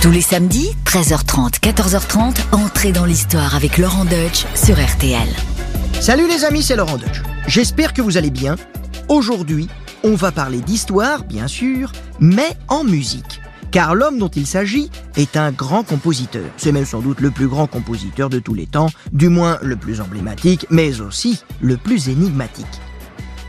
Tous les samedis, 13h30, 14h30, entrez dans l'histoire avec Laurent Deutsch sur RTL. Salut les amis, c'est Laurent Deutsch. J'espère que vous allez bien. Aujourd'hui, on va parler d'histoire, bien sûr, mais en musique. Car l'homme dont il s'agit est un grand compositeur. C'est même sans doute le plus grand compositeur de tous les temps, du moins le plus emblématique, mais aussi le plus énigmatique.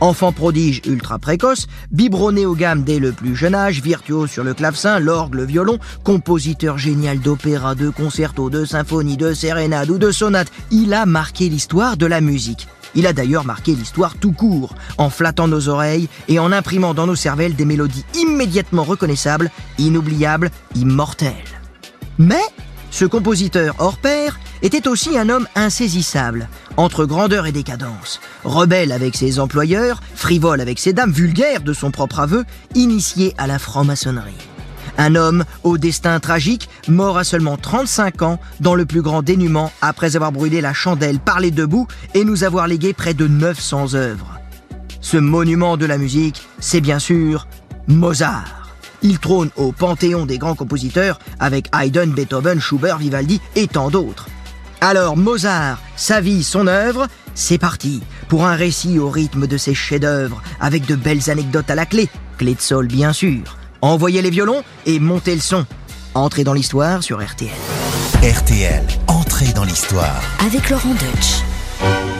Enfant prodige ultra précoce, biberonné aux gammes dès le plus jeune âge, virtuose sur le clavecin, l'orgue, le violon, compositeur génial d'opéra, de concertos, de symphonies, de sérénades ou de sonates, il a marqué l'histoire de la musique. Il a d'ailleurs marqué l'histoire tout court, en flattant nos oreilles et en imprimant dans nos cervelles des mélodies immédiatement reconnaissables, inoubliables, immortelles. Mais ce compositeur hors pair était aussi un homme insaisissable, entre grandeur et décadence, rebelle avec ses employeurs, frivole avec ses dames, vulgaire de son propre aveu, initié à la franc-maçonnerie. Un homme au destin tragique, mort à seulement 35 ans, dans le plus grand dénuement, après avoir brûlé la chandelle par les deux bouts et nous avoir légué près de 900 œuvres. Ce monument de la musique, c'est bien sûr Mozart. Il trône au panthéon des grands compositeurs avec Haydn, Beethoven, Schubert, Vivaldi et tant d'autres. Alors Mozart, sa vie, son œuvre, c'est parti pour un récit au rythme de ses chefs-d'œuvre avec de belles anecdotes à la clé, clé de sol bien sûr. Envoyez les violons et montez le son. Entrez dans l'histoire sur RTL. RTL, entrez dans l'histoire. Avec Laurent Deutsch.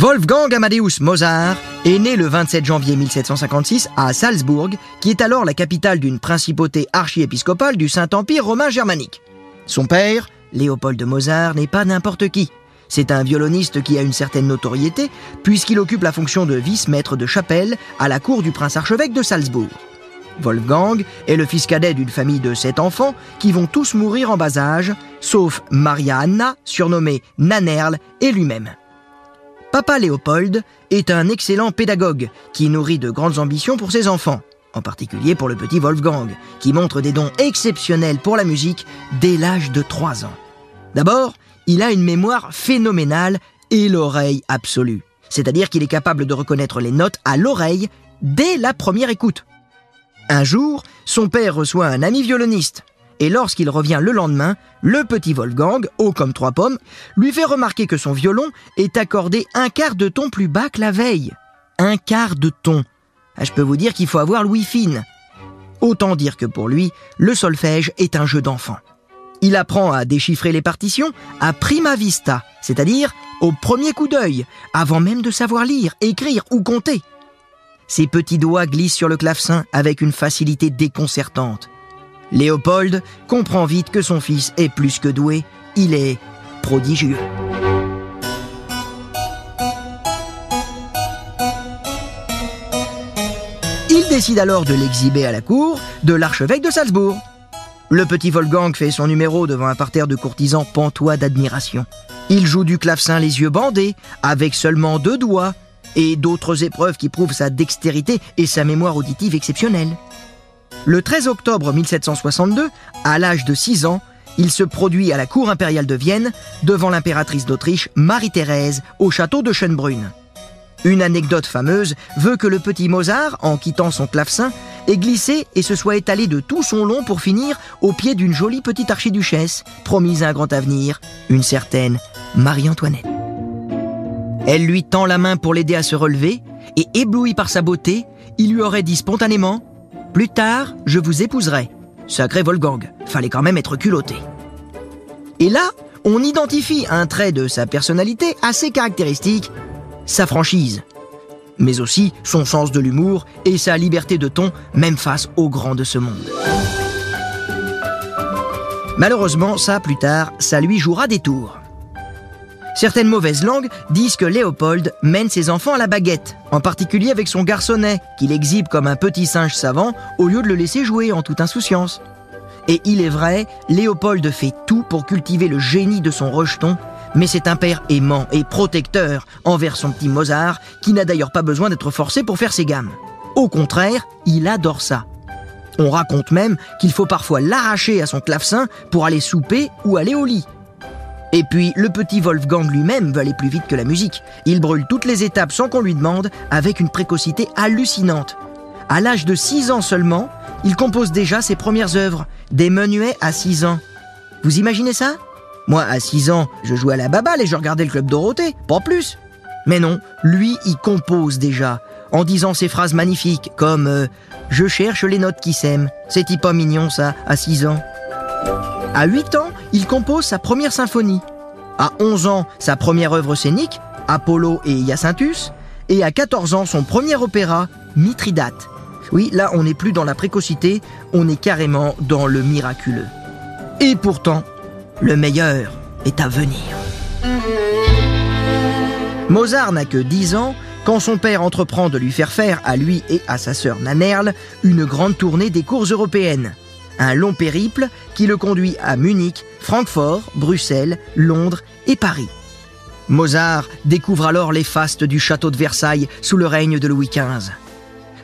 Wolfgang Amadeus Mozart est né le 27 janvier 1756 à Salzbourg, qui est alors la capitale d'une principauté archiépiscopale du Saint-Empire romain germanique. Son père, Léopold Mozart, n'est pas n'importe qui. C'est un violoniste qui a une certaine notoriété, puisqu'il occupe la fonction de vice-maître de chapelle à la cour du prince-archevêque de Salzbourg. Wolfgang est le fils cadet d'une famille de sept enfants qui vont tous mourir en bas âge, sauf Maria Anna, surnommée Nanerl, et lui-même. Papa Léopold est un excellent pédagogue qui nourrit de grandes ambitions pour ses enfants, en particulier pour le petit Wolfgang, qui montre des dons exceptionnels pour la musique dès l'âge de 3 ans. D'abord, il a une mémoire phénoménale et l'oreille absolue, c'est-à-dire qu'il est capable de reconnaître les notes à l'oreille dès la première écoute. Un jour, son père reçoit un ami violoniste, et lorsqu'il revient le lendemain, le petit Wolfgang, haut comme trois pommes, lui fait remarquer que son violon est accordé un quart de ton plus bas que la veille. Un quart de ton. Ah, je peux vous dire qu'il faut avoir Louis fine. Autant dire que pour lui, le solfège est un jeu d'enfant. Il apprend à déchiffrer les partitions à prima vista, c'est-à-dire au premier coup d'œil, avant même de savoir lire, écrire ou compter. Ses petits doigts glissent sur le clavecin avec une facilité déconcertante. Léopold comprend vite que son fils est plus que doué, il est prodigieux. Il décide alors de l'exhiber à la cour de l'archevêque de Salzbourg. Le petit Wolfgang fait son numéro devant un parterre de courtisans pantois d'admiration. Il joue du clavecin les yeux bandés, avec seulement deux doigts, et d'autres épreuves qui prouvent sa dextérité et sa mémoire auditive exceptionnelle. Le 13 octobre 1762, à l'âge de 6 ans, il se produit à la cour impériale de Vienne devant l'impératrice d'Autriche Marie-Thérèse au château de Schönbrunn. Une anecdote fameuse veut que le petit Mozart, en quittant son clavecin, ait glissé et se soit étalé de tout son long pour finir au pied d'une jolie petite archiduchesse, promise à un grand avenir, une certaine Marie-Antoinette. Elle lui tend la main pour l'aider à se relever, et ébloui par sa beauté, il lui aurait dit spontanément Plus tard, je vous épouserai. Sacré Wolfgang, fallait quand même être culotté. Et là, on identifie un trait de sa personnalité assez caractéristique, sa franchise, mais aussi son sens de l'humour et sa liberté de ton, même face aux grands de ce monde. Malheureusement, ça, plus tard, ça lui jouera des tours. Certaines mauvaises langues disent que Léopold mène ses enfants à la baguette, en particulier avec son garçonnet, qu'il exhibe comme un petit singe savant au lieu de le laisser jouer en toute insouciance. Et il est vrai, Léopold fait tout pour cultiver le génie de son rejeton, mais c'est un père aimant et protecteur envers son petit Mozart, qui n'a d'ailleurs pas besoin d'être forcé pour faire ses gammes. Au contraire, il adore ça. On raconte même qu'il faut parfois l'arracher à son clavecin pour aller souper ou aller au lit. Et puis, le petit Wolfgang lui-même veut aller plus vite que la musique. Il brûle toutes les étapes sans qu'on lui demande, avec une précocité hallucinante. À l'âge de 6 ans seulement, il compose déjà ses premières œuvres, des menuets à 6 ans. Vous imaginez ça? Moi, à 6 ans, je jouais à la baballe et je regardais le club Dorothée, pas plus. Mais non, lui, il compose déjà, en disant ces phrases magnifiques comme euh, Je cherche les notes qui s'aiment. C'est pas mignon ça, à 6 ans. À 8 ans, il compose sa première symphonie. À 11 ans, sa première œuvre scénique, Apollo et Hyacinthus. Et à 14 ans, son premier opéra, Mithridate. Oui, là, on n'est plus dans la précocité, on est carrément dans le miraculeux. Et pourtant, le meilleur est à venir. Mozart n'a que 10 ans quand son père entreprend de lui faire faire, à lui et à sa sœur Nanerle, une grande tournée des cours européennes. Un long périple qui le conduit à Munich, Francfort, Bruxelles, Londres et Paris. Mozart découvre alors les fastes du château de Versailles sous le règne de Louis XV.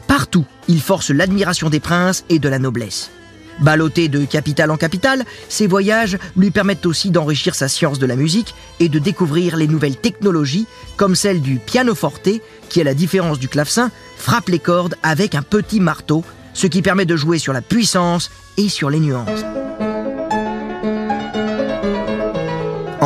Partout, il force l'admiration des princes et de la noblesse. Ballotté de capitale en capitale, ses voyages lui permettent aussi d'enrichir sa science de la musique et de découvrir les nouvelles technologies, comme celle du pianoforte, qui, à la différence du clavecin, frappe les cordes avec un petit marteau, ce qui permet de jouer sur la puissance et sur les nuances.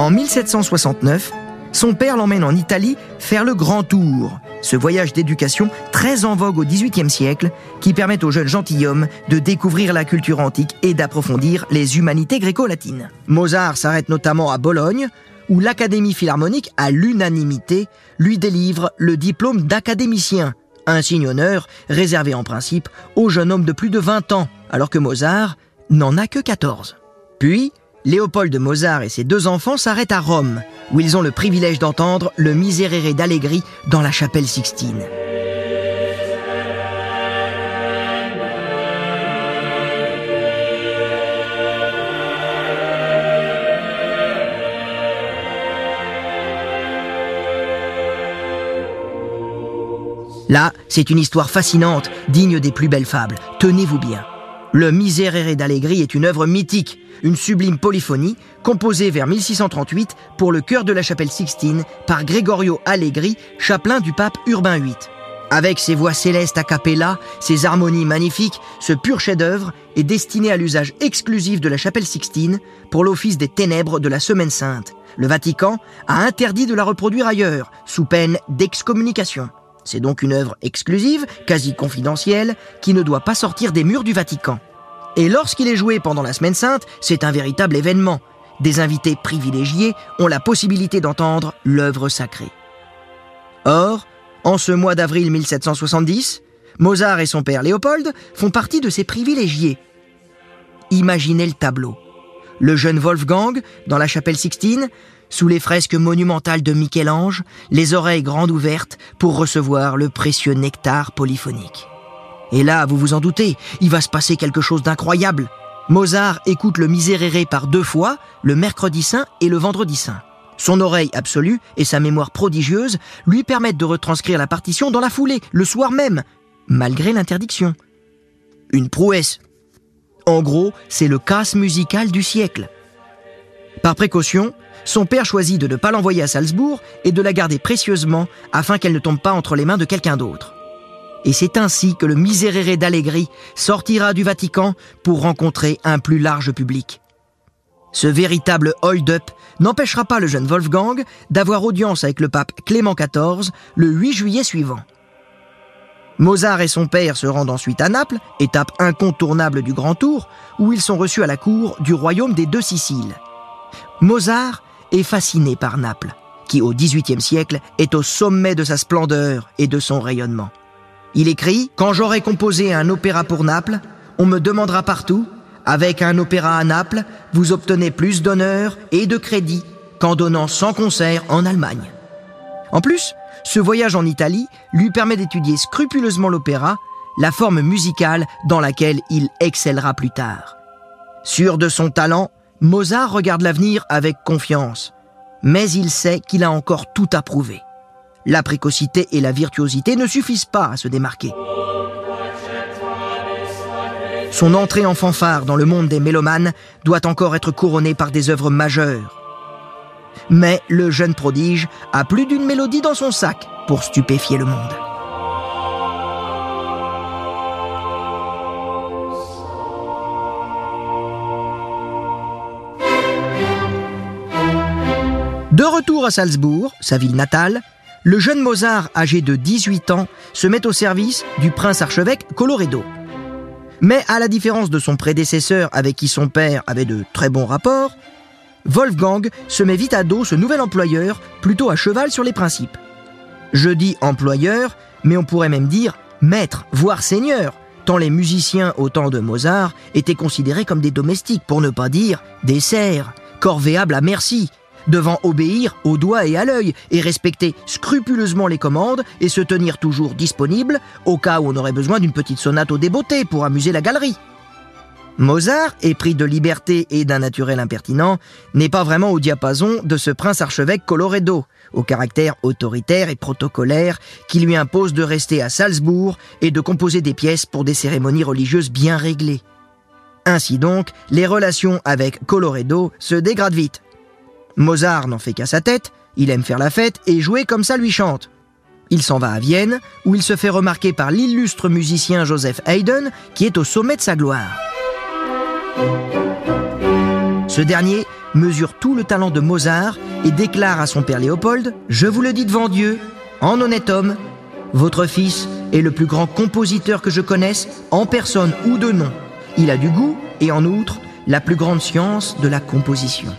En 1769, son père l'emmène en Italie faire le grand tour, ce voyage d'éducation très en vogue au XVIIIe siècle qui permet aux jeunes gentilshommes de découvrir la culture antique et d'approfondir les humanités gréco-latines. Mozart s'arrête notamment à Bologne, où l'Académie philharmonique, à l'unanimité, lui délivre le diplôme d'académicien, un signe honneur réservé en principe aux jeunes hommes de plus de 20 ans, alors que Mozart n'en a que 14. Puis, Léopold de Mozart et ses deux enfants s'arrêtent à Rome, où ils ont le privilège d'entendre le Miserere d'Allegri dans la chapelle Sixtine. Là, c'est une histoire fascinante, digne des plus belles fables. Tenez-vous bien. Le Miserere d'Allegri est une œuvre mythique, une sublime polyphonie composée vers 1638 pour le chœur de la chapelle Sixtine par Gregorio Allegri, chapelain du pape Urbain VIII. Avec ses voix célestes a cappella, ses harmonies magnifiques, ce pur chef-d'œuvre est destiné à l'usage exclusif de la chapelle Sixtine pour l'office des ténèbres de la Semaine Sainte. Le Vatican a interdit de la reproduire ailleurs, sous peine d'excommunication. C'est donc une œuvre exclusive, quasi confidentielle, qui ne doit pas sortir des murs du Vatican. Et lorsqu'il est joué pendant la Semaine Sainte, c'est un véritable événement. Des invités privilégiés ont la possibilité d'entendre l'œuvre sacrée. Or, en ce mois d'avril 1770, Mozart et son père Léopold font partie de ces privilégiés. Imaginez le tableau. Le jeune Wolfgang, dans la chapelle Sixtine, sous les fresques monumentales de Michel-Ange, les oreilles grandes ouvertes pour recevoir le précieux nectar polyphonique. Et là, vous vous en doutez, il va se passer quelque chose d'incroyable. Mozart écoute le Miserere par deux fois, le mercredi saint et le vendredi saint. Son oreille absolue et sa mémoire prodigieuse lui permettent de retranscrire la partition dans la foulée, le soir même, malgré l'interdiction. Une prouesse. En gros, c'est le casse musical du siècle. Par précaution, son père choisit de ne pas l'envoyer à Salzbourg et de la garder précieusement afin qu'elle ne tombe pas entre les mains de quelqu'un d'autre. Et c'est ainsi que le Miserere d'Allegri sortira du Vatican pour rencontrer un plus large public. Ce véritable hold-up n'empêchera pas le jeune Wolfgang d'avoir audience avec le pape Clément XIV le 8 juillet suivant. Mozart et son père se rendent ensuite à Naples, étape incontournable du Grand Tour, où ils sont reçus à la cour du royaume des deux Siciles. Mozart est fasciné par Naples, qui au XVIIIe siècle est au sommet de sa splendeur et de son rayonnement. Il écrit Quand j'aurai composé un opéra pour Naples, on me demandera partout Avec un opéra à Naples, vous obtenez plus d'honneur et de crédit qu'en donnant 100 concerts en Allemagne. En plus, ce voyage en Italie lui permet d'étudier scrupuleusement l'opéra, la forme musicale dans laquelle il excellera plus tard. Sûr de son talent, Mozart regarde l'avenir avec confiance, mais il sait qu'il a encore tout à prouver. La précocité et la virtuosité ne suffisent pas à se démarquer. Son entrée en fanfare dans le monde des mélomanes doit encore être couronnée par des œuvres majeures. Mais le jeune prodige a plus d'une mélodie dans son sac pour stupéfier le monde. De retour à Salzbourg, sa ville natale, le jeune Mozart, âgé de 18 ans, se met au service du prince archevêque Coloredo. Mais à la différence de son prédécesseur avec qui son père avait de très bons rapports, Wolfgang se met vite à dos ce nouvel employeur, plutôt à cheval sur les principes. Je dis employeur, mais on pourrait même dire maître, voire seigneur, tant les musiciens au temps de Mozart étaient considérés comme des domestiques, pour ne pas dire des serfs, corvéables à merci, devant obéir au doigt et à l'œil et respecter scrupuleusement les commandes et se tenir toujours disponible au cas où on aurait besoin d'une petite sonate au débeauté pour amuser la galerie. Mozart, épris de liberté et d'un naturel impertinent, n'est pas vraiment au diapason de ce prince archevêque Coloredo, au caractère autoritaire et protocolaire qui lui impose de rester à Salzbourg et de composer des pièces pour des cérémonies religieuses bien réglées. Ainsi donc, les relations avec Coloredo se dégradent vite. Mozart n'en fait qu'à sa tête, il aime faire la fête et jouer comme ça lui chante. Il s'en va à Vienne, où il se fait remarquer par l'illustre musicien Joseph Haydn, qui est au sommet de sa gloire. Ce dernier mesure tout le talent de Mozart et déclare à son père Léopold Je vous le dis devant Dieu, en honnête homme, votre fils est le plus grand compositeur que je connaisse, en personne ou de nom. Il a du goût et en outre la plus grande science de la composition.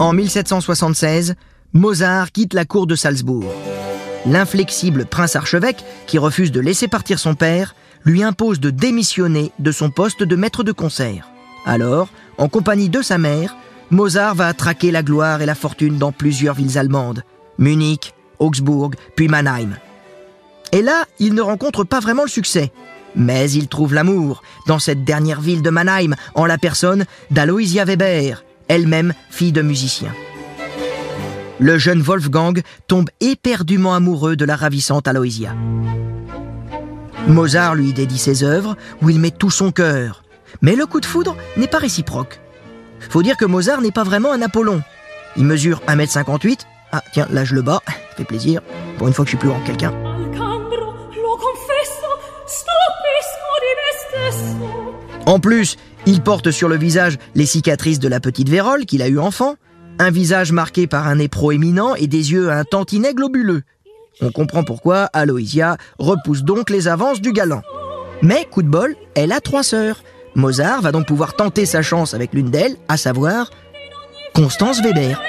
En 1776, Mozart quitte la cour de Salzbourg. L'inflexible prince archevêque, qui refuse de laisser partir son père, lui impose de démissionner de son poste de maître de concert. Alors, en compagnie de sa mère, Mozart va traquer la gloire et la fortune dans plusieurs villes allemandes, Munich, Augsbourg, puis Mannheim. Et là, il ne rencontre pas vraiment le succès. Mais il trouve l'amour dans cette dernière ville de Mannheim en la personne d'Aloysia Weber, elle-même fille de musicien. Le jeune Wolfgang tombe éperdument amoureux de la ravissante Aloysia. Mozart lui dédie ses œuvres où il met tout son cœur. Mais le coup de foudre n'est pas réciproque. Faut dire que Mozart n'est pas vraiment un Apollon. Il mesure 1m58. Ah, tiens, là je le bats, ça fait plaisir. Pour une fois que je suis plus grand que quelqu'un. En plus, il porte sur le visage les cicatrices de la petite vérole qu'il a eue enfant, un visage marqué par un nez proéminent et des yeux un tantinet globuleux. On comprend pourquoi Aloysia repousse donc les avances du galant. Mais, coup de bol, elle a trois sœurs. Mozart va donc pouvoir tenter sa chance avec l'une d'elles, à savoir Constance Weber.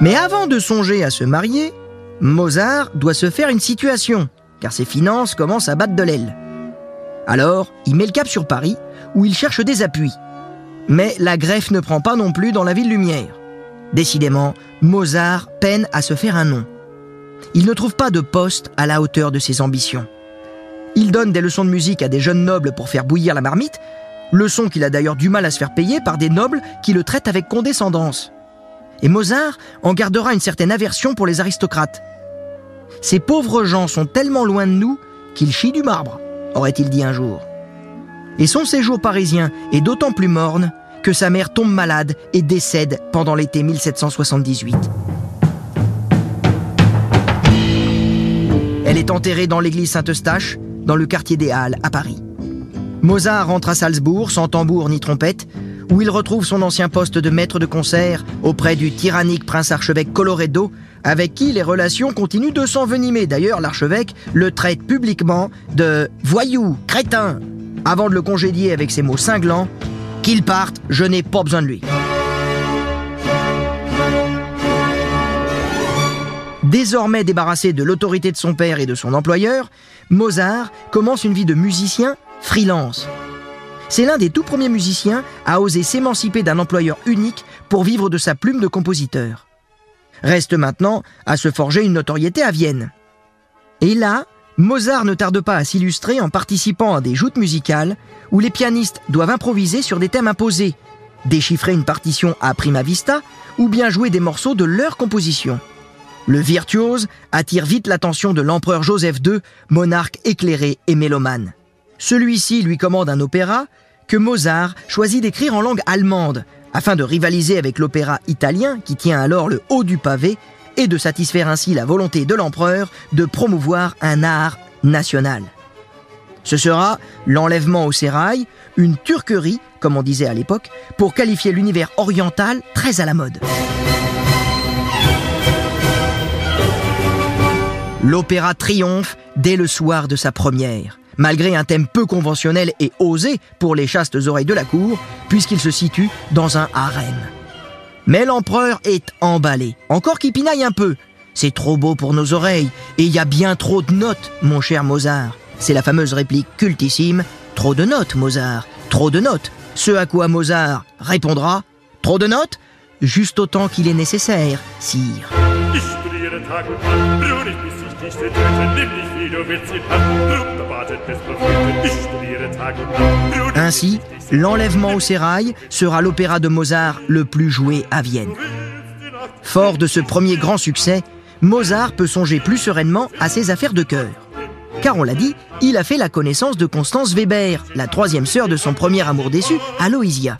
Mais avant de songer à se marier, Mozart doit se faire une situation car ses finances commencent à battre de l'aile. Alors, il met le cap sur Paris, où il cherche des appuis. Mais la greffe ne prend pas non plus dans la ville lumière. Décidément, Mozart peine à se faire un nom. Il ne trouve pas de poste à la hauteur de ses ambitions. Il donne des leçons de musique à des jeunes nobles pour faire bouillir la marmite, leçons qu'il a d'ailleurs du mal à se faire payer par des nobles qui le traitent avec condescendance. Et Mozart en gardera une certaine aversion pour les aristocrates. Ces pauvres gens sont tellement loin de nous qu'ils chient du marbre, aurait-il dit un jour. Et son séjour parisien est d'autant plus morne que sa mère tombe malade et décède pendant l'été 1778. Elle est enterrée dans l'église Saint-Eustache, dans le quartier des Halles, à Paris. Mozart rentre à Salzbourg sans tambour ni trompette, où il retrouve son ancien poste de maître de concert auprès du tyrannique prince archevêque Coloredo, avec qui les relations continuent de s'envenimer. D'ailleurs, l'archevêque le traite publiquement de voyou, crétin, avant de le congédier avec ces mots cinglants Qu'il parte, je n'ai pas besoin de lui. Désormais débarrassé de l'autorité de son père et de son employeur, Mozart commence une vie de musicien freelance. C'est l'un des tout premiers musiciens à oser s'émanciper d'un employeur unique pour vivre de sa plume de compositeur. Reste maintenant à se forger une notoriété à Vienne. Et là, Mozart ne tarde pas à s'illustrer en participant à des joutes musicales où les pianistes doivent improviser sur des thèmes imposés, déchiffrer une partition à prima vista ou bien jouer des morceaux de leur composition. Le virtuose attire vite l'attention de l'empereur Joseph II, monarque éclairé et mélomane. Celui-ci lui commande un opéra que Mozart choisit d'écrire en langue allemande, afin de rivaliser avec l'opéra italien qui tient alors le haut du pavé et de satisfaire ainsi la volonté de l'empereur de promouvoir un art national. Ce sera l'enlèvement au sérail, une turquerie, comme on disait à l'époque, pour qualifier l'univers oriental très à la mode. L'opéra triomphe dès le soir de sa première, malgré un thème peu conventionnel et osé pour les chastes oreilles de la cour, puisqu'il se situe dans un harem. Mais l'empereur est emballé, encore qu'il pinaille un peu. C'est trop beau pour nos oreilles, et il y a bien trop de notes, mon cher Mozart. C'est la fameuse réplique cultissime Trop de notes, Mozart, trop de notes. Ce à quoi Mozart répondra Trop de notes Juste autant qu'il est nécessaire, sire. Ainsi, l'enlèvement au sérail sera l'opéra de Mozart le plus joué à Vienne. Fort de ce premier grand succès, Mozart peut songer plus sereinement à ses affaires de cœur. Car on l'a dit, il a fait la connaissance de Constance Weber, la troisième sœur de son premier amour déçu, Aloysia.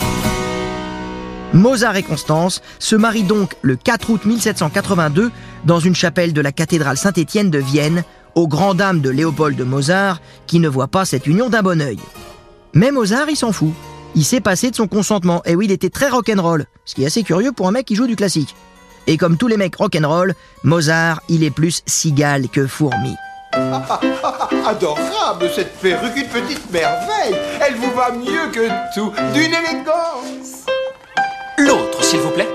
Mozart et Constance se marient donc le 4 août 1782 dans une chapelle de la cathédrale Saint-Étienne de Vienne, aux grandes dames de Léopold de Mozart, qui ne voit pas cette union d'un bon oeil. Mais Mozart, il s'en fout. Il s'est passé de son consentement, et oui, il était très rock'n'roll, ce qui est assez curieux pour un mec qui joue du classique. Et comme tous les mecs rock'n'roll, Mozart, il est plus cigale que fourmi. Adorable cette perruque, une petite merveille. Elle vous va mieux que tout, d'une élégance. L'autre, s'il vous plaît.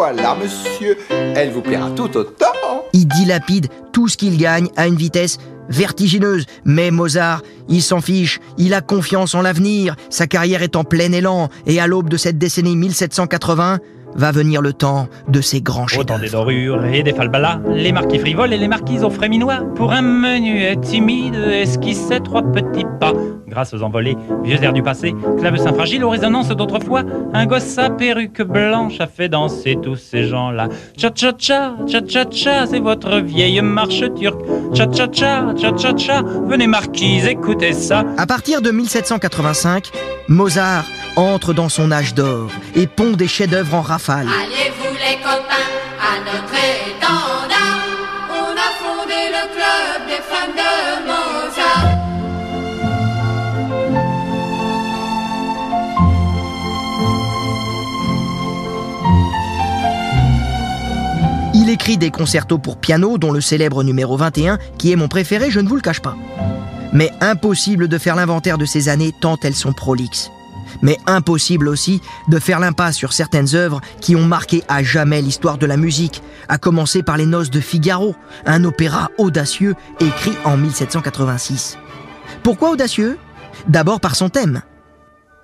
Voilà, monsieur, elle vous plaira tout autant. Il dilapide tout ce qu'il gagne à une vitesse vertigineuse. Mais Mozart, il s'en fiche, il a confiance en l'avenir, sa carrière est en plein élan, et à l'aube de cette décennie 1780, va venir le temps de ces grands Autant chefs des dorures et des falbalas, les marquis frivoles et les marquises au fréminois. Pour un menuet timide, esquissait trois petits pas. Grâce aux envolées, vieux airs du passé, clavecin fragile aux résonances d'autrefois, un gosse à perruque blanche a fait danser tous ces gens-là. Cha-cha-cha, cha-cha-cha, c'est votre vieille marche turque. Cha-cha-cha, cha-cha-cha, venez marquise, écoutez ça. À partir de 1785, Mozart entre dans son âge d'or et pond des chefs-d'œuvre en rafale. Allez-vous les copains à notre Écrit des concertos pour piano, dont le célèbre numéro 21, qui est mon préféré, je ne vous le cache pas. Mais impossible de faire l'inventaire de ces années tant elles sont prolixes. Mais impossible aussi de faire l'impasse sur certaines œuvres qui ont marqué à jamais l'histoire de la musique, à commencer par Les Noces de Figaro, un opéra audacieux écrit en 1786. Pourquoi audacieux? D'abord par son thème.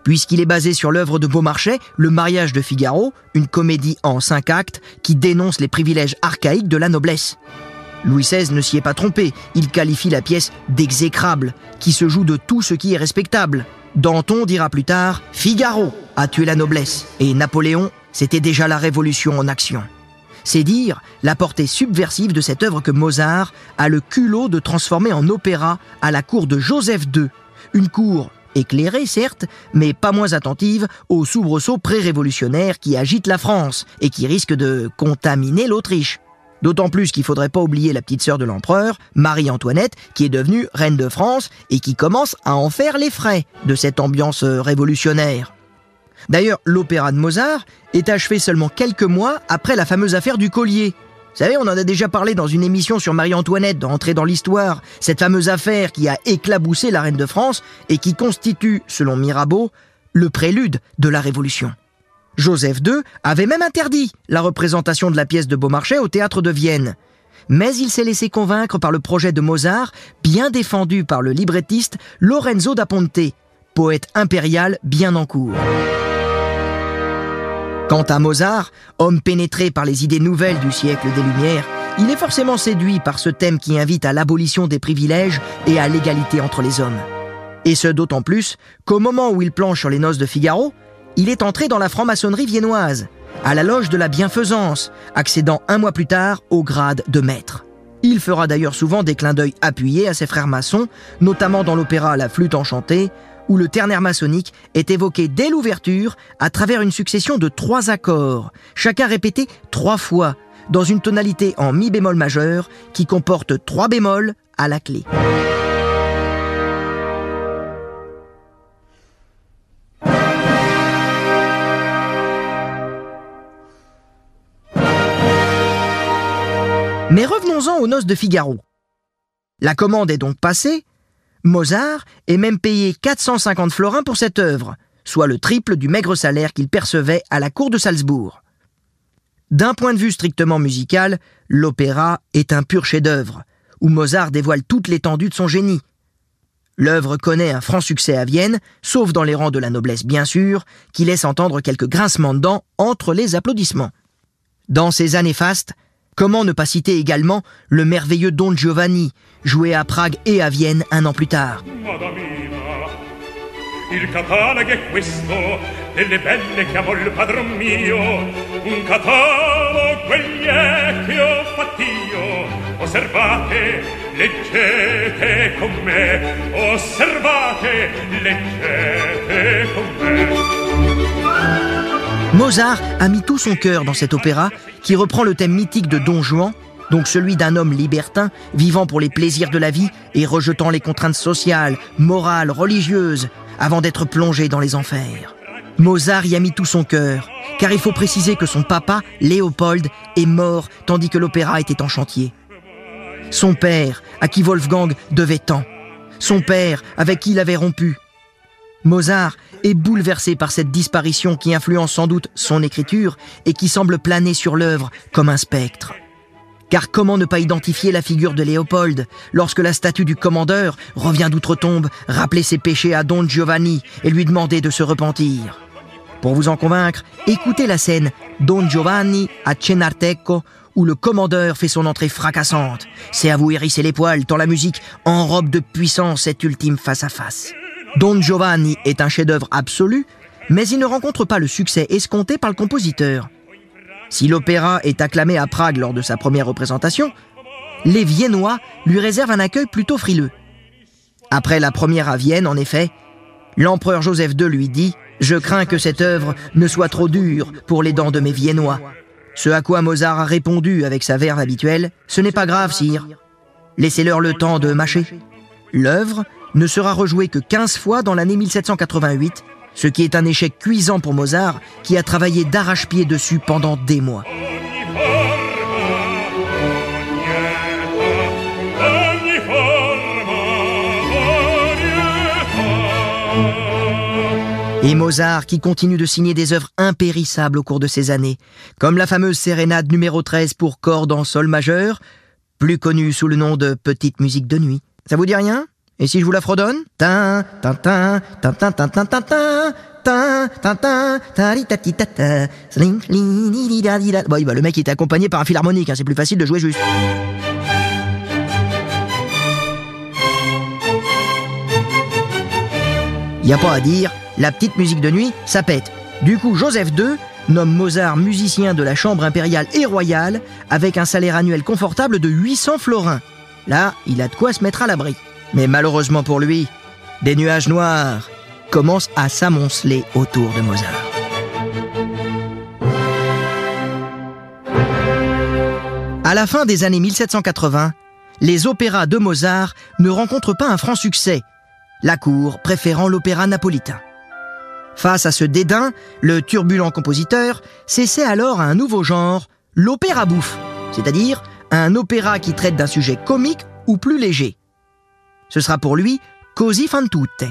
Puisqu'il est basé sur l'œuvre de Beaumarchais, Le mariage de Figaro, une comédie en cinq actes qui dénonce les privilèges archaïques de la noblesse. Louis XVI ne s'y est pas trompé, il qualifie la pièce d'exécrable, qui se joue de tout ce qui est respectable. Danton dira plus tard Figaro a tué la noblesse, et Napoléon, c'était déjà la révolution en action. C'est dire la portée subversive de cette œuvre que Mozart a le culot de transformer en opéra à la cour de Joseph II, une cour éclairée certes, mais pas moins attentive aux soubresauts pré-révolutionnaires qui agitent la France et qui risquent de contaminer l'Autriche. D'autant plus qu'il faudrait pas oublier la petite sœur de l'empereur, Marie-Antoinette, qui est devenue reine de France et qui commence à en faire les frais de cette ambiance euh, révolutionnaire. D'ailleurs, l'opéra de Mozart est achevé seulement quelques mois après la fameuse affaire du collier. Vous savez, on en a déjà parlé dans une émission sur Marie-Antoinette, d'entrer dans l'histoire, cette fameuse affaire qui a éclaboussé la reine de France et qui constitue, selon Mirabeau, le prélude de la Révolution. Joseph II avait même interdit la représentation de la pièce de Beaumarchais au théâtre de Vienne. Mais il s'est laissé convaincre par le projet de Mozart, bien défendu par le librettiste Lorenzo da Ponte, poète impérial bien en cours. Quant à Mozart, homme pénétré par les idées nouvelles du siècle des Lumières, il est forcément séduit par ce thème qui invite à l'abolition des privilèges et à l'égalité entre les hommes. Et ce d'autant plus qu'au moment où il planche sur les noces de Figaro, il est entré dans la franc-maçonnerie viennoise, à la loge de la bienfaisance, accédant un mois plus tard au grade de maître. Il fera d'ailleurs souvent des clins d'œil appuyés à ses frères maçons, notamment dans l'opéra La flûte enchantée, où le ternaire maçonnique est évoqué dès l'ouverture à travers une succession de trois accords, chacun répété trois fois, dans une tonalité en mi bémol majeur qui comporte trois bémols à la clé. Mais revenons-en aux noces de Figaro. La commande est donc passée. Mozart est même payé 450 florins pour cette œuvre, soit le triple du maigre salaire qu'il percevait à la cour de Salzbourg. D'un point de vue strictement musical, l'opéra est un pur chef-d'œuvre, où Mozart dévoile toute l'étendue de son génie. L'œuvre connaît un franc succès à Vienne, sauf dans les rangs de la noblesse bien sûr, qui laisse entendre quelques grincements de dents entre les applaudissements. Dans ces années fastes, comment ne pas citer également le merveilleux Don Giovanni, joué à Prague et à Vienne un an plus tard. Mozart a mis tout son cœur dans cet opéra qui reprend le thème mythique de Don Juan, donc celui d'un homme libertin vivant pour les plaisirs de la vie et rejetant les contraintes sociales, morales, religieuses, avant d'être plongé dans les enfers. Mozart y a mis tout son cœur, car il faut préciser que son papa, Léopold, est mort tandis que l'opéra était en chantier. Son père, à qui Wolfgang devait tant. Son père, avec qui il avait rompu. Mozart est bouleversé par cette disparition qui influence sans doute son écriture et qui semble planer sur l'œuvre comme un spectre. Car comment ne pas identifier la figure de Léopold lorsque la statue du commandeur revient d'outre-tombe rappeler ses péchés à Don Giovanni et lui demander de se repentir? Pour vous en convaincre, écoutez la scène Don Giovanni à Cenarteco où le commandeur fait son entrée fracassante. C'est à vous hérisser les poils tant la musique enrobe de puissance cet ultime face-à-face. Don Giovanni est un chef-d'œuvre absolu, mais il ne rencontre pas le succès escompté par le compositeur. Si l'opéra est acclamé à Prague lors de sa première représentation, les Viennois lui réservent un accueil plutôt frileux. Après la première à Vienne, en effet, l'empereur Joseph II lui dit « Je crains que cette œuvre ne soit trop dure pour les dents de mes Viennois ». Ce à quoi Mozart a répondu avec sa verve habituelle « Ce n'est pas grave, sire. Laissez-leur le temps de mâcher. » L'œuvre ne sera rejouée que 15 fois dans l'année 1788 ce qui est un échec cuisant pour Mozart, qui a travaillé d'arrache-pied dessus pendant des mois. Et Mozart qui continue de signer des œuvres impérissables au cours de ces années, comme la fameuse sérénade numéro 13 pour cordes en sol majeur, plus connue sous le nom de Petite musique de nuit. Ça vous dit rien? Et si je vous la fredonne bah, le mec était accompagné par un fil harmonique, hein, c'est plus facile de jouer juste. Y a pas à dire, la petite musique de nuit, ça pète. Du coup, Joseph II nomme Mozart musicien de la chambre impériale et royale avec un salaire annuel confortable de 800 florins. Là, il a de quoi se mettre à l'abri. Mais malheureusement pour lui, des nuages noirs commencent à s'amonceler autour de Mozart. À la fin des années 1780, les opéras de Mozart ne rencontrent pas un franc succès, la cour préférant l'opéra napolitain. Face à ce dédain, le turbulent compositeur s'essaie alors à un nouveau genre, l'opéra bouffe, c'est-à-dire un opéra qui traite d'un sujet comique ou plus léger. Ce sera pour lui Così fan tutte.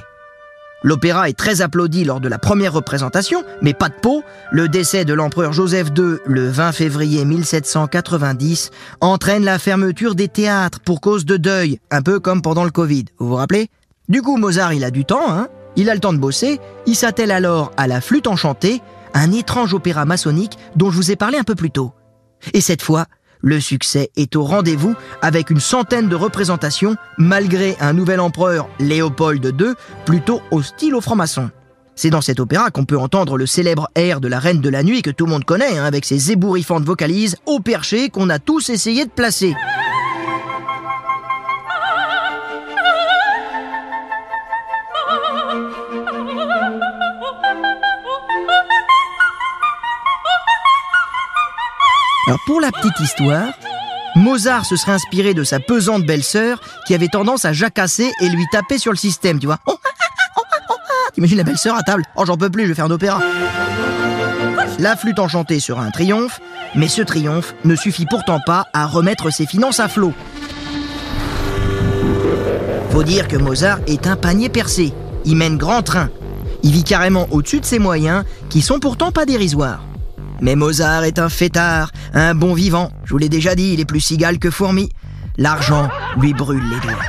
L'opéra est très applaudi lors de la première représentation, mais pas de peau, le décès de l'empereur Joseph II le 20 février 1790 entraîne la fermeture des théâtres pour cause de deuil, un peu comme pendant le Covid, vous vous rappelez? Du coup, Mozart, il a du temps, hein. Il a le temps de bosser, il s'attelle alors à la flûte enchantée, un étrange opéra maçonnique dont je vous ai parlé un peu plus tôt. Et cette fois, le succès est au rendez-vous avec une centaine de représentations malgré un nouvel empereur, Léopold II, plutôt hostile aux francs-maçons. C'est dans cet opéra qu'on peut entendre le célèbre air de la Reine de la Nuit que tout le monde connaît, hein, avec ses ébouriffantes vocalises au perché qu'on a tous essayé de placer. Alors pour la petite histoire, Mozart se serait inspiré de sa pesante belle-sœur qui avait tendance à jacasser et lui taper sur le système, tu vois. Oh, T'imagines la belle-sœur à table? Oh j'en peux plus, je vais faire un opéra. La flûte enchantée sera un triomphe, mais ce triomphe ne suffit pourtant pas à remettre ses finances à flot. Faut dire que Mozart est un panier percé. Il mène grand train. Il vit carrément au-dessus de ses moyens, qui sont pourtant pas dérisoires. Mais Mozart est un fêtard, un bon vivant. Je vous l'ai déjà dit, il est plus cigale que fourmi. L'argent lui brûle les doigts.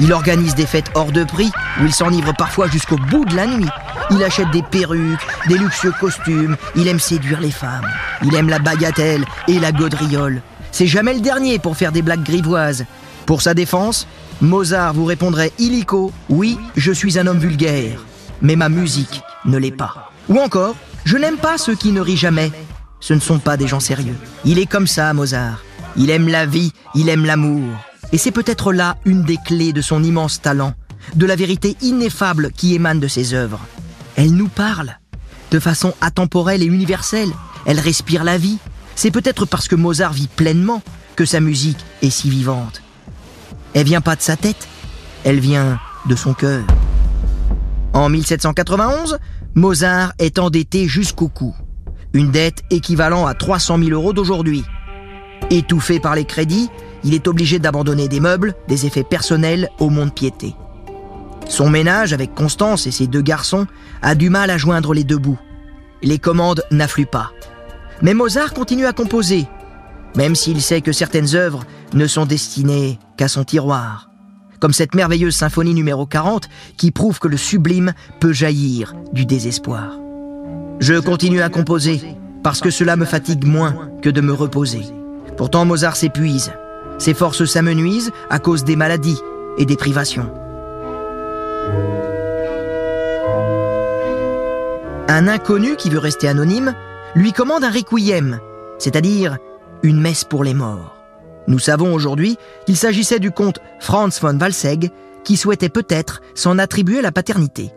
Il organise des fêtes hors de prix, où il s'enivre parfois jusqu'au bout de la nuit. Il achète des perruques, des luxueux costumes, il aime séduire les femmes. Il aime la bagatelle et la gaudriole. C'est jamais le dernier pour faire des blagues grivoises. Pour sa défense, Mozart vous répondrait illico Oui, je suis un homme vulgaire, mais ma musique ne l'est pas. Ou encore Je n'aime pas ceux qui ne rient jamais. Ce ne sont pas des gens sérieux. Il est comme ça, Mozart. Il aime la vie, il aime l'amour. Et c'est peut-être là une des clés de son immense talent, de la vérité ineffable qui émane de ses œuvres. Elle nous parle, de façon atemporelle et universelle. Elle respire la vie. C'est peut-être parce que Mozart vit pleinement que sa musique est si vivante. Elle vient pas de sa tête, elle vient de son cœur. En 1791, Mozart est endetté jusqu'au cou. Une dette équivalent à 300 000 euros d'aujourd'hui. Étouffé par les crédits, il est obligé d'abandonner des meubles, des effets personnels au monde-piété. Son ménage, avec Constance et ses deux garçons, a du mal à joindre les deux bouts. Les commandes n'affluent pas. Mais Mozart continue à composer, même s'il sait que certaines œuvres ne sont destinées qu'à son tiroir. Comme cette merveilleuse symphonie numéro 40 qui prouve que le sublime peut jaillir du désespoir. Je continue à composer parce que cela me fatigue moins que de me reposer. Pourtant Mozart s'épuise. Ses forces s'amenuisent à cause des maladies et des privations. Un inconnu qui veut rester anonyme lui commande un requiem, c'est-à-dire une messe pour les morts. Nous savons aujourd'hui qu'il s'agissait du comte Franz von Walsegg qui souhaitait peut-être s'en attribuer la paternité.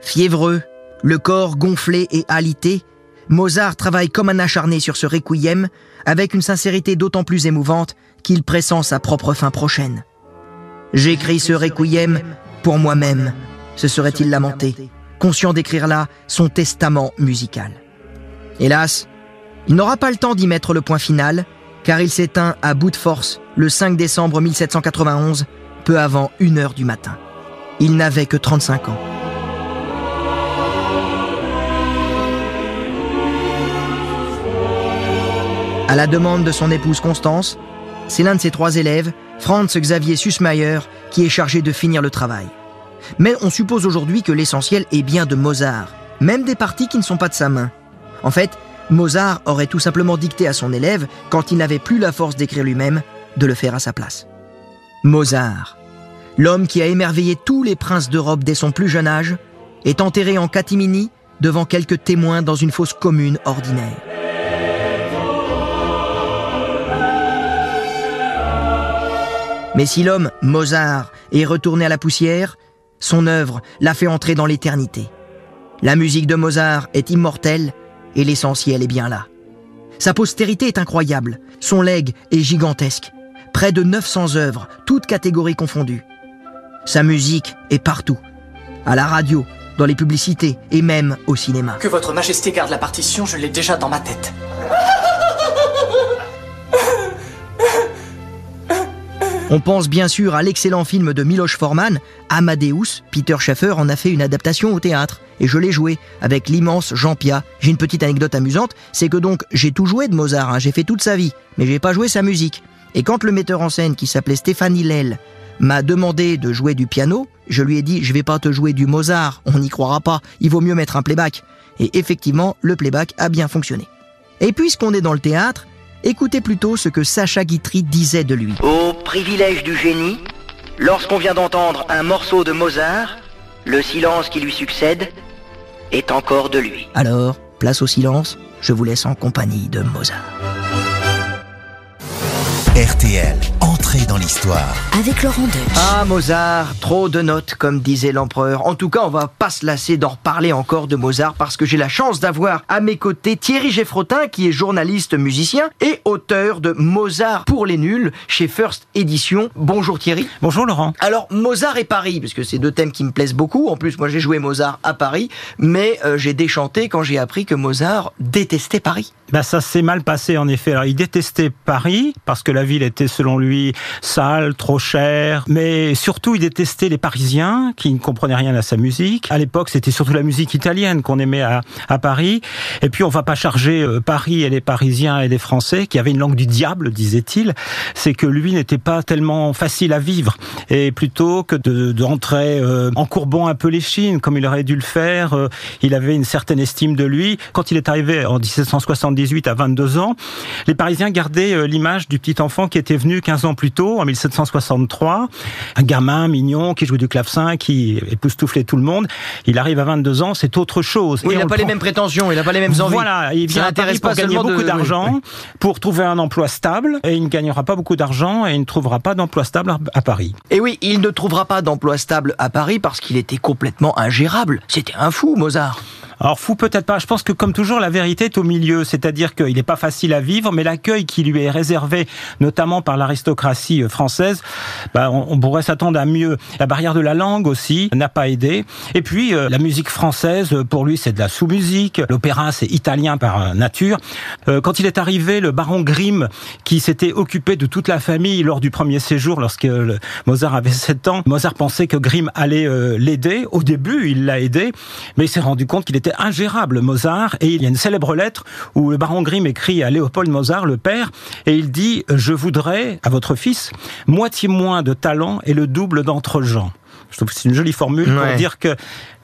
Fiévreux, le corps gonflé et alité, Mozart travaille comme un acharné sur ce requiem avec une sincérité d'autant plus émouvante qu'il pressent sa propre fin prochaine. J'écris ce requiem pour moi-même, se serait-il lamenté, conscient d'écrire là son testament musical. Hélas, il n'aura pas le temps d'y mettre le point final, car il s'éteint à bout de force le 5 décembre 1791, peu avant 1 heure du matin. Il n'avait que 35 ans. À la demande de son épouse Constance, c'est l'un de ses trois élèves, Franz Xavier Sussmayer, qui est chargé de finir le travail. Mais on suppose aujourd'hui que l'essentiel est bien de Mozart, même des parties qui ne sont pas de sa main. En fait, Mozart aurait tout simplement dicté à son élève, quand il n'avait plus la force d'écrire lui-même, de le faire à sa place. Mozart, l'homme qui a émerveillé tous les princes d'Europe dès son plus jeune âge, est enterré en catimini devant quelques témoins dans une fosse commune ordinaire. Mais si l'homme, Mozart, est retourné à la poussière, son œuvre l'a fait entrer dans l'éternité. La musique de Mozart est immortelle et l'essentiel est bien là. Sa postérité est incroyable, son legs est gigantesque. Près de 900 œuvres, toutes catégories confondues. Sa musique est partout. À la radio, dans les publicités et même au cinéma. Que votre majesté garde la partition, je l'ai déjà dans ma tête. On pense bien sûr à l'excellent film de Miloš Forman, Amadeus. Peter Schaeffer en a fait une adaptation au théâtre. Et je l'ai joué avec l'immense Jean Pia. J'ai une petite anecdote amusante, c'est que donc j'ai tout joué de Mozart, hein. j'ai fait toute sa vie, mais j'ai pas joué sa musique. Et quand le metteur en scène qui s'appelait Stéphane Hillel m'a demandé de jouer du piano, je lui ai dit je vais pas te jouer du Mozart, on n'y croira pas, il vaut mieux mettre un playback. Et effectivement, le playback a bien fonctionné. Et puisqu'on est dans le théâtre, Écoutez plutôt ce que Sacha Guitry disait de lui. Au privilège du génie, lorsqu'on vient d'entendre un morceau de Mozart, le silence qui lui succède est encore de lui. Alors, place au silence, je vous laisse en compagnie de Mozart. RTL, dans l'histoire. Avec Laurent Deutsch. Ah, Mozart, trop de notes, comme disait l'empereur. En tout cas, on va pas se lasser d'en reparler encore de Mozart parce que j'ai la chance d'avoir à mes côtés Thierry Geffrotin, qui est journaliste musicien et auteur de Mozart pour les nuls chez First Edition. Bonjour Thierry. Bonjour Laurent. Alors, Mozart et Paris, parce que c'est deux thèmes qui me plaisent beaucoup. En plus, moi j'ai joué Mozart à Paris, mais euh, j'ai déchanté quand j'ai appris que Mozart détestait Paris. Bah ça s'est mal passé en effet. Alors il détestait Paris parce que la ville était selon lui sale, trop chère, mais surtout il détestait les Parisiens qui ne comprenaient rien à sa musique. À l'époque c'était surtout la musique italienne qu'on aimait à, à, Paris. Et puis on va pas charger euh, Paris et les Parisiens et les Français qui avaient une langue du diable, disait-il. C'est que lui n'était pas tellement facile à vivre et plutôt que d'entrer de, euh, en courbant un peu les chines comme il aurait dû le faire, euh, il avait une certaine estime de lui. Quand il est arrivé en 1770 18 à 22 ans, les Parisiens gardaient euh, l'image du petit enfant qui était venu 15 ans plus tôt, en 1763, un gamin mignon qui jouait du clavecin, qui époustouflait tout le monde. Il arrive à 22 ans, c'est autre chose. Oui, il n'a pas les mêmes prétentions, il n'a pas les mêmes envies. Voilà, il vient à Paris pour gagner beaucoup d'argent, pour trouver un emploi stable, et il ne gagnera pas beaucoup d'argent et il ne trouvera pas d'emploi stable à Paris. Et oui, il ne trouvera pas d'emploi stable à Paris parce qu'il était complètement ingérable. C'était un fou, Mozart. Alors fou peut-être pas. Je pense que comme toujours, la vérité est au milieu, c'est-à-dire qu'il n'est pas facile à vivre, mais l'accueil qui lui est réservé, notamment par l'aristocratie euh, française, bah, on, pourrait s'attendre à mieux. La barrière de la langue aussi n'a pas aidé. Et puis euh, la musique française, pour lui, c'est de la sous-musique. L'opéra, c'est italien par euh, nature. quand il est arrivé, le baron Grimm, qui s'était occupé de toute la famille lors du premier séjour, lorsque Mozart avait 7 ans, Mozart pensait que Grimm allait l'aider. Au début, il l'a aidé, mais il s'est rendu compte qu'il était ingérable, Mozart, et il y a une célèbre lettre où le baron Grimm écrit à Léopold Mozart, le père, et il dit « Je voudrais, à votre fils, moitié moins de talent et le double d'entre-gens ». Je trouve que c'est une jolie formule pour dire que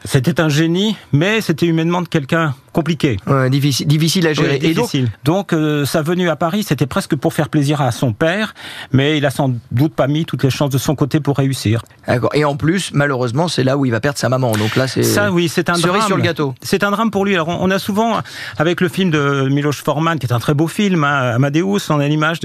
c'était un génie, mais c'était humainement de quelqu'un compliqué. difficile, difficile à gérer. et difficile. donc, euh, sa venue à Paris, c'était presque pour faire plaisir à son père, mais il a sans doute pas mis toutes les chances de son côté pour réussir. D'accord. Et en plus, malheureusement, c'est là où il va perdre sa maman. Donc là, c'est ça, oui, c'est un drame. sur le gâteau. C'est un drame pour lui. Alors, on a souvent, avec le film de Miloš Forman, qui est un très beau film, hein, Amadeus, on a l'image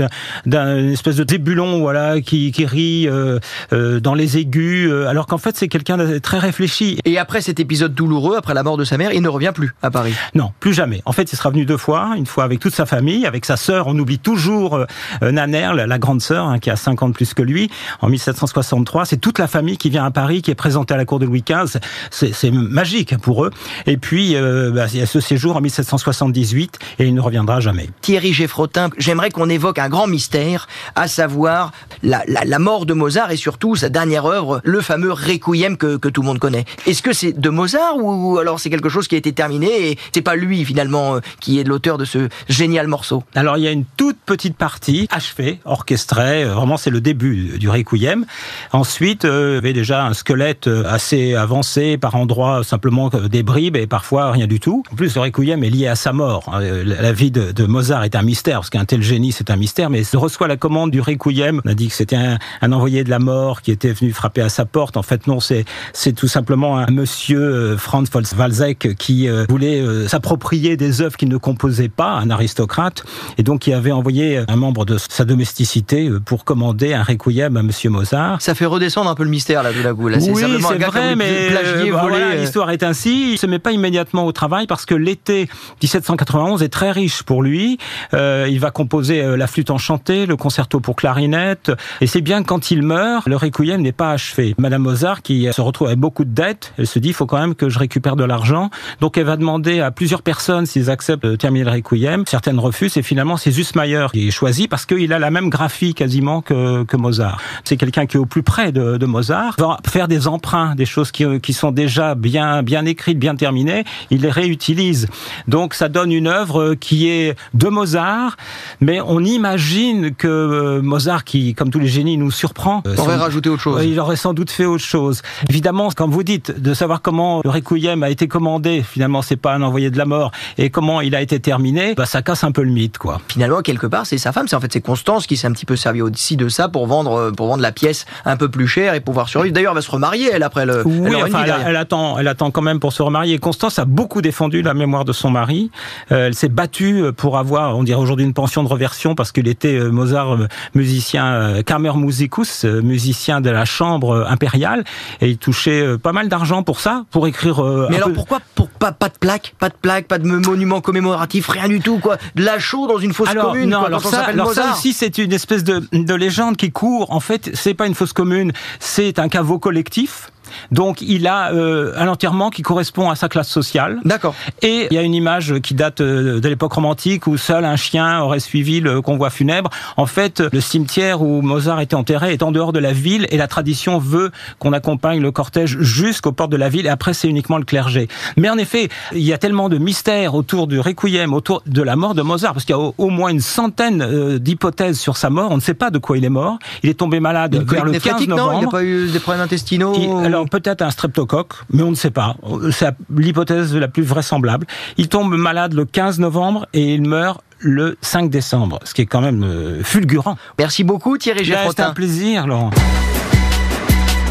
d'une espèce de débulon, voilà, qui, qui rit euh, euh, dans les aigus, alors qu'en fait, c'est quelqu'un de très réfléchi. Et après cet épisode douloureux, après la mort de sa mère, il ne revient plus à Paris. Non, plus jamais. En fait, il sera venu deux fois, une fois avec toute sa famille, avec sa sœur. On oublie toujours euh, Naner, la, grande sœur, hein, qui a 5 ans de plus que lui, en 1763. C'est toute la famille qui vient à Paris, qui est présentée à la cour de Louis XV. C'est magique pour eux. Et puis, euh, bah, il y a ce séjour en 1778, et il ne reviendra jamais. Thierry Geffrotin, j'aimerais qu'on évoque un grand mystère, à savoir la, la, la, mort de Mozart et surtout sa dernière œuvre, le fameux Requiem que, que tout le monde connaît. Est-ce que c'est de Mozart ou alors c'est quelque chose qui a été terminé et c'est pas lui finalement euh, qui est l'auteur de ce génial morceau? Alors il y a une toute petite partie achevée, orchestrée, euh, vraiment c'est le début du Requiem. Ensuite, euh, il y avait déjà un squelette assez avancé, par endroits simplement des bribes et parfois rien du tout. En plus, le Requiem est lié à sa mort. Hein. La vie de, Mozart est un mystère, parce qu'un tel génie c'est un mystère, mais il reçoit la commande du Requiem. On a dit que c'était un, un envoyé de la mort qui était venu frapper à sa porte. En fait, non, c'est c'est tout simplement un monsieur Franz Walzek qui voulait s'approprier des œuvres qu'il ne composait pas, un aristocrate, et donc il avait envoyé un membre de sa domesticité euh, pour commander un requiem à Monsieur Mozart. Ça fait redescendre un peu le mystère là de la Là, oui, c'est vrai, mais euh, voilà, l'histoire est ainsi. Il se met pas immédiatement au travail parce que l'été 1791 est très riche pour lui. Euh, il va composer euh, la flûte enchantée, le concerto pour clarinette, et c'est bien quand il meurt, le requiem n'est pas achevé. Madame Mozart, qui se retrouve avec beaucoup de dettes, elle se dit il faut quand même que je récupère de l'argent, donc elle va demander à plusieurs personnes s'ils acceptent de terminer le requiem. Certaines refusent et finalement c'est Zussmayer qui est choisi parce qu'il a la même graphie quasiment que, que Mozart. C'est quelqu'un qui est au plus près de, de, Mozart, va faire des emprunts, des choses qui, qui sont déjà bien bien écrites, bien terminées, il les réutilise. Donc ça donne une œuvre qui est de Mozart, mais on imagine que euh, Mozart, qui comme tous les génies nous surprend, aurait rajouté autre chose. Il aurait sans doute fait autre chose. Évidemment, comme vous dites, de savoir savoir comment le requiem a été commandé. Finalement, c'est pas un envoyé de la mort et comment il a été terminé. Bah, ça casse un peu le mythe, quoi. Finalement, quelque part, c'est sa femme. C'est en fait c'est Constance qui s'est un petit peu servi aussi de ça pour vendre euh, pour vendre la pièce un peu plus chère et pouvoir survivre. D'ailleurs, elle va se remarier elle après le. Oui, elle enfin, elle, attend, elle attend quand même pour se remarier. Constance a beaucoup défendu la mémoire de son mari. Euh, elle s'est battue pour avoir, on dirait aujourd'hui, une pension de reversion parce qu'il était euh, Mozart, euh, musicien, euh, Kammer Musicus, euh, musicien de la chambre euh, impériale, et il touchait euh, pas mal d'argent pour ça, pour écrire. euh, Mais alors peu- pourquoi pour pas pas de plaque, pas de plaque, pas de monument commémoratif, rien du tout quoi. De la chaux dans une fosse alors, commune non, quoi, alors ça, alors ça aussi, c'est une espèce de, de légende qui court. En fait, c'est pas une fosse commune, c'est un caveau collectif. Donc, il a euh, un enterrement qui correspond à sa classe sociale. D'accord. Et il y a une image qui date euh, de l'époque romantique où seul un chien aurait suivi le convoi funèbre. En fait, le cimetière où Mozart était enterré est en dehors de la ville et la tradition veut qu'on accompagne le cortège jusqu'aux portes de la ville et après c'est uniquement le clergé. Mais en effet, il y a tellement de mystères autour du requiem, autour de la mort de Mozart, parce qu'il y a au, moins une centaine euh, d'hypothèses sur sa mort. On ne sait pas de quoi il est mort. Il est tombé malade vers le 15 néphrétique, non? Novembre. Il n'a pas eu des problèmes intestinaux Il- alors peut-être un streptocoque, mais on ne sait pas. C'est l'hypothèse la plus vraisemblable. Il tombe malade le 15 novembre et il meurt le 5 décembre, ce qui est quand même euh, fulgurant. Merci beaucoup Thierry Là, C'est un Geffrotin. plaisir, Laurent.